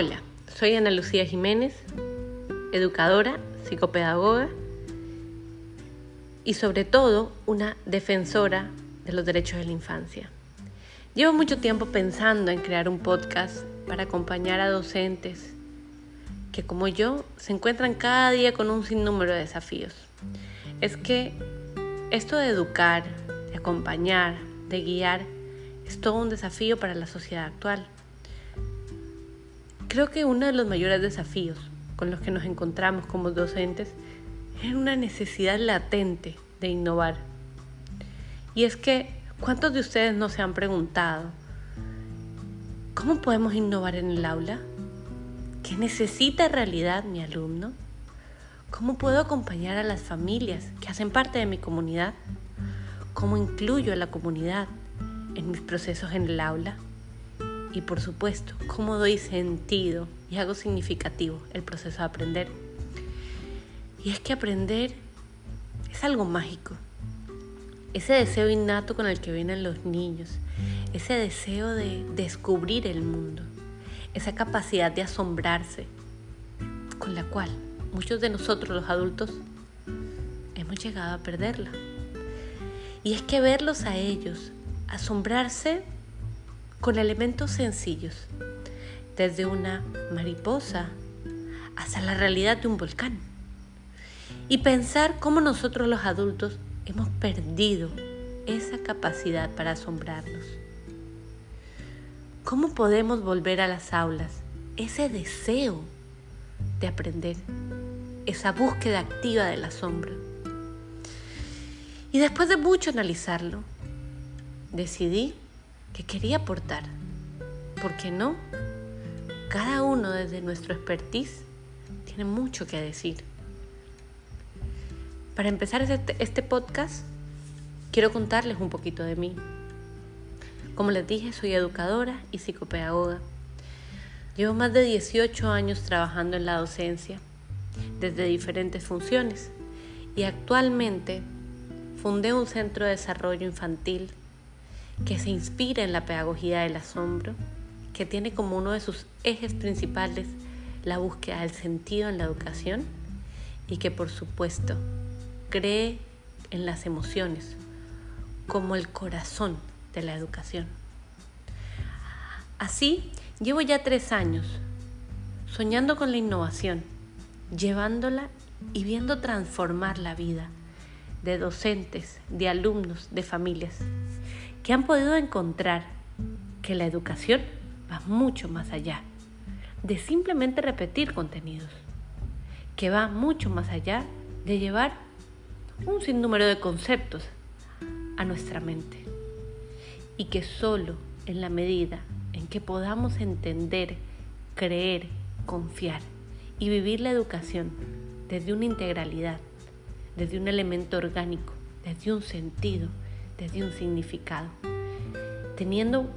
Hola, soy Ana Lucía Jiménez, educadora, psicopedagoga y sobre todo una defensora de los derechos de la infancia. Llevo mucho tiempo pensando en crear un podcast para acompañar a docentes que como yo se encuentran cada día con un sinnúmero de desafíos. Es que esto de educar, de acompañar, de guiar, es todo un desafío para la sociedad actual. Creo que uno de los mayores desafíos con los que nos encontramos como docentes es una necesidad latente de innovar. Y es que, ¿cuántos de ustedes no se han preguntado, ¿cómo podemos innovar en el aula? ¿Qué necesita en realidad mi alumno? ¿Cómo puedo acompañar a las familias que hacen parte de mi comunidad? ¿Cómo incluyo a la comunidad en mis procesos en el aula? Y por supuesto cómo doy sentido y hago significativo el proceso de aprender. Y es que aprender es algo mágico. Ese deseo innato con el que vienen los niños, ese deseo de descubrir el mundo, esa capacidad de asombrarse, con la cual muchos de nosotros los adultos hemos llegado a perderla. Y es que verlos a ellos, asombrarse con elementos sencillos, desde una mariposa hasta la realidad de un volcán. Y pensar cómo nosotros los adultos hemos perdido esa capacidad para asombrarnos. ¿Cómo podemos volver a las aulas ese deseo de aprender, esa búsqueda activa del asombro? Y después de mucho analizarlo, decidí que quería aportar. ¿Por qué no? Cada uno desde nuestro expertise tiene mucho que decir. Para empezar este, este podcast, quiero contarles un poquito de mí. Como les dije, soy educadora y psicopedagoga. Llevo más de 18 años trabajando en la docencia, desde diferentes funciones, y actualmente fundé un centro de desarrollo infantil que se inspira en la pedagogía del asombro, que tiene como uno de sus ejes principales la búsqueda del sentido en la educación y que por supuesto cree en las emociones como el corazón de la educación. Así, llevo ya tres años soñando con la innovación, llevándola y viendo transformar la vida de docentes, de alumnos, de familias que han podido encontrar que la educación va mucho más allá de simplemente repetir contenidos, que va mucho más allá de llevar un sinnúmero de conceptos a nuestra mente. Y que solo en la medida en que podamos entender, creer, confiar y vivir la educación desde una integralidad, desde un elemento orgánico, desde un sentido, desde un significado, teniendo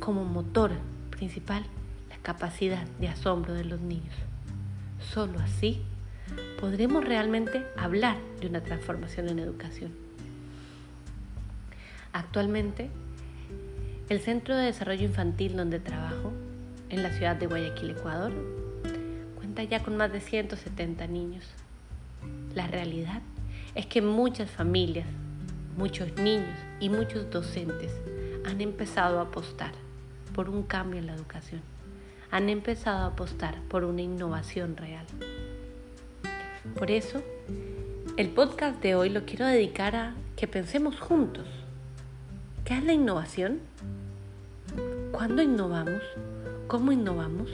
como motor principal la capacidad de asombro de los niños. Solo así podremos realmente hablar de una transformación en educación. Actualmente, el Centro de Desarrollo Infantil donde trabajo, en la ciudad de Guayaquil, Ecuador, cuenta ya con más de 170 niños. La realidad es que muchas familias muchos niños y muchos docentes han empezado a apostar por un cambio en la educación. Han empezado a apostar por una innovación real. Por eso, el podcast de hoy lo quiero dedicar a que pensemos juntos. ¿Qué es la innovación? ¿Cuándo innovamos? ¿Cómo innovamos?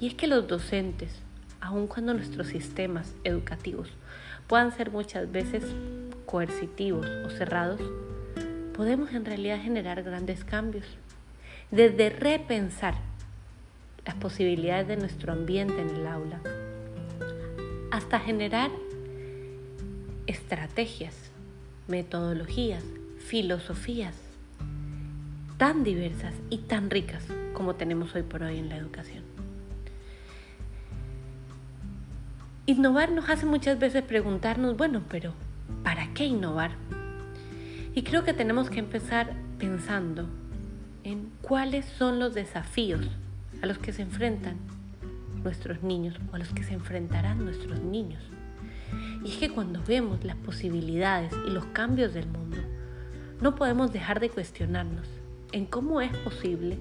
Y es que los docentes, aun cuando nuestros sistemas educativos puedan ser muchas veces coercitivos o cerrados, podemos en realidad generar grandes cambios. Desde repensar las posibilidades de nuestro ambiente en el aula, hasta generar estrategias, metodologías, filosofías tan diversas y tan ricas como tenemos hoy por hoy en la educación. Innovar nos hace muchas veces preguntarnos, bueno, pero ¿Para qué innovar? Y creo que tenemos que empezar pensando en cuáles son los desafíos a los que se enfrentan nuestros niños o a los que se enfrentarán nuestros niños. Y es que cuando vemos las posibilidades y los cambios del mundo, no podemos dejar de cuestionarnos en cómo es posible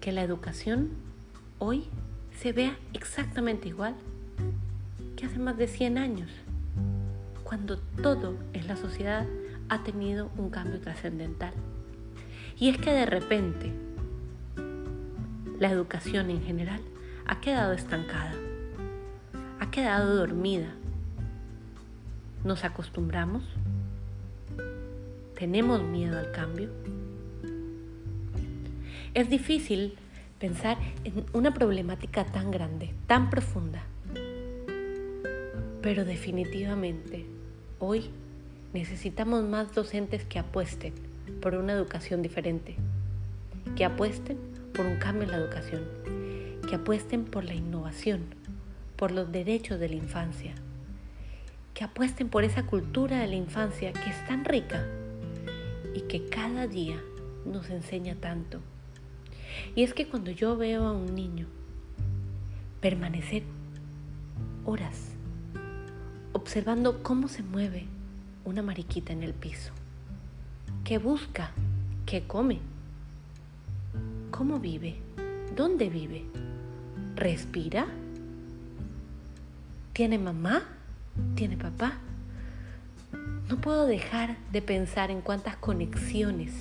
que la educación hoy se vea exactamente igual que hace más de 100 años, cuando todo en la sociedad ha tenido un cambio trascendental. Y es que de repente la educación en general ha quedado estancada, ha quedado dormida. ¿Nos acostumbramos? ¿Tenemos miedo al cambio? Es difícil pensar en una problemática tan grande, tan profunda. Pero definitivamente, hoy necesitamos más docentes que apuesten por una educación diferente, que apuesten por un cambio en la educación, que apuesten por la innovación, por los derechos de la infancia, que apuesten por esa cultura de la infancia que es tan rica y que cada día nos enseña tanto. Y es que cuando yo veo a un niño permanecer horas observando cómo se mueve una mariquita en el piso, qué busca, qué come, cómo vive, dónde vive, respira, tiene mamá, tiene papá. No puedo dejar de pensar en cuántas conexiones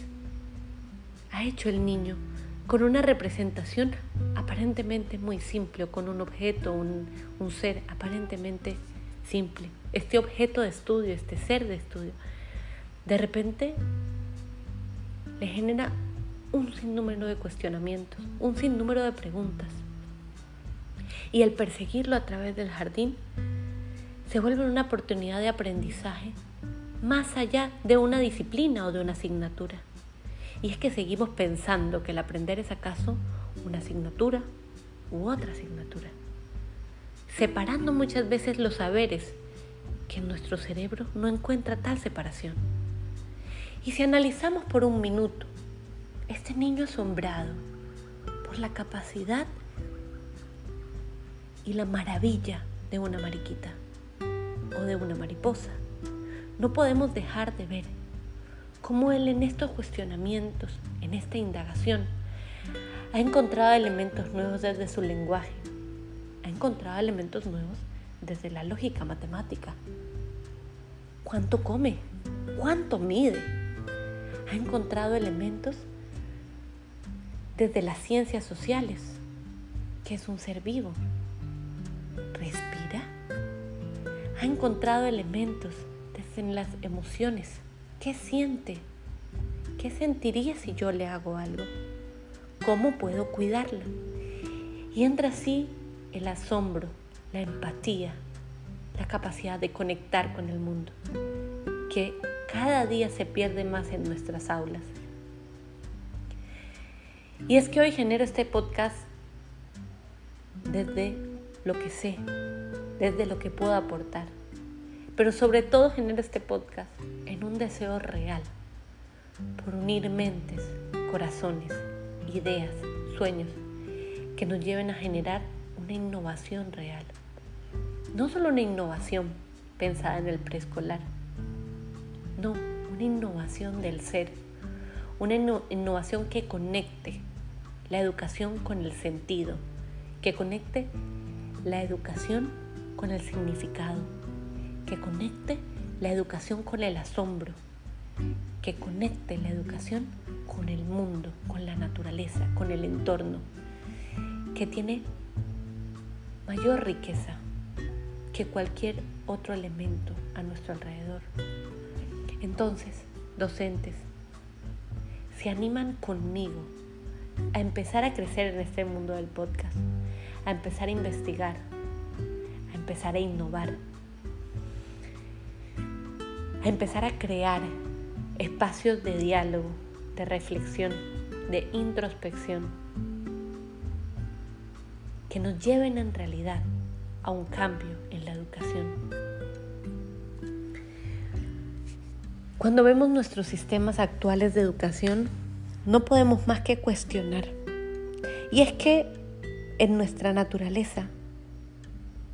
ha hecho el niño con una representación aparentemente muy simple o con un objeto, un, un ser aparentemente simple. Este objeto de estudio, este ser de estudio, de repente le genera un sinnúmero de cuestionamientos, un sinnúmero de preguntas. Y el perseguirlo a través del jardín se vuelve una oportunidad de aprendizaje más allá de una disciplina o de una asignatura. Y es que seguimos pensando que el aprender es acaso una asignatura u otra asignatura, separando muchas veces los saberes que nuestro cerebro no encuentra tal separación. Y si analizamos por un minuto este niño asombrado por la capacidad y la maravilla de una mariquita o de una mariposa, no podemos dejar de ver cómo él en estos cuestionamientos, en esta indagación, ha encontrado elementos nuevos desde su lenguaje, ha encontrado elementos nuevos desde la lógica matemática. ¿Cuánto come? ¿Cuánto mide? Ha encontrado elementos desde las ciencias sociales, que es un ser vivo. Respira. Ha encontrado elementos desde las emociones. ¿Qué siente? ¿Qué sentiría si yo le hago algo? ¿Cómo puedo cuidarlo? Y entra así el asombro, la empatía, la capacidad de conectar con el mundo, que cada día se pierde más en nuestras aulas. Y es que hoy genero este podcast desde lo que sé, desde lo que puedo aportar. Pero sobre todo genero este podcast en un deseo real por unir mentes, corazones, ideas, sueños que nos lleven a generar una innovación real. No solo una innovación pensada en el preescolar, no, una innovación del ser, una innovación que conecte la educación con el sentido, que conecte la educación con el significado, que conecte la educación con el asombro, que conecte la educación con el mundo, con la naturaleza, con el entorno, que tiene mayor riqueza que cualquier otro elemento a nuestro alrededor. Entonces, docentes, se animan conmigo a empezar a crecer en este mundo del podcast, a empezar a investigar, a empezar a innovar, a empezar a crear espacios de diálogo, de reflexión, de introspección, que nos lleven en realidad a un cambio en la educación. Cuando vemos nuestros sistemas actuales de educación, no podemos más que cuestionar. Y es que en nuestra naturaleza,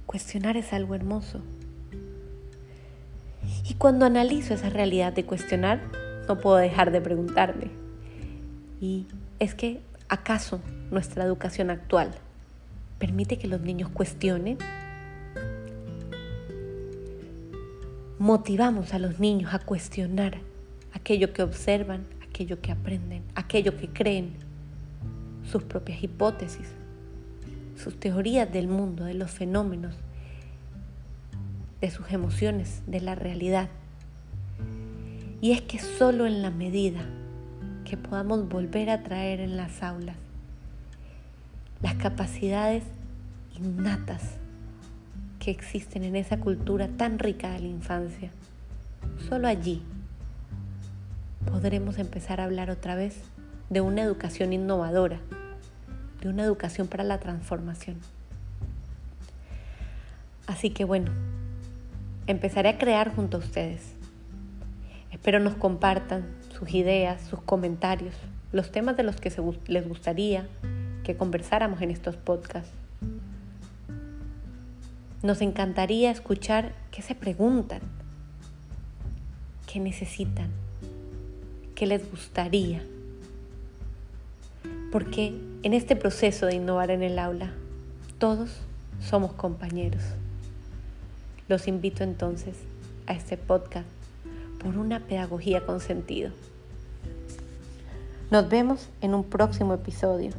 cuestionar es algo hermoso. Y cuando analizo esa realidad de cuestionar, no puedo dejar de preguntarme, ¿y es que acaso nuestra educación actual permite que los niños cuestionen? Motivamos a los niños a cuestionar aquello que observan, aquello que aprenden, aquello que creen, sus propias hipótesis, sus teorías del mundo, de los fenómenos, de sus emociones, de la realidad. Y es que solo en la medida que podamos volver a traer en las aulas las capacidades innatas que existen en esa cultura tan rica de la infancia, solo allí podremos empezar a hablar otra vez de una educación innovadora, de una educación para la transformación. Así que bueno, empezaré a crear junto a ustedes. Espero nos compartan sus ideas, sus comentarios, los temas de los que les gustaría que conversáramos en estos podcasts. Nos encantaría escuchar qué se preguntan, qué necesitan, qué les gustaría. Porque en este proceso de innovar en el aula, todos somos compañeros. Los invito entonces a este podcast por una pedagogía con sentido. Nos vemos en un próximo episodio.